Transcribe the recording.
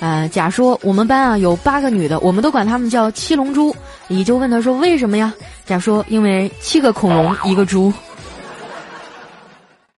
呃，甲说我们班啊有八个女的，我们都管她们叫七龙珠。乙就问他说为什么呀？甲说因为七个恐龙一个猪。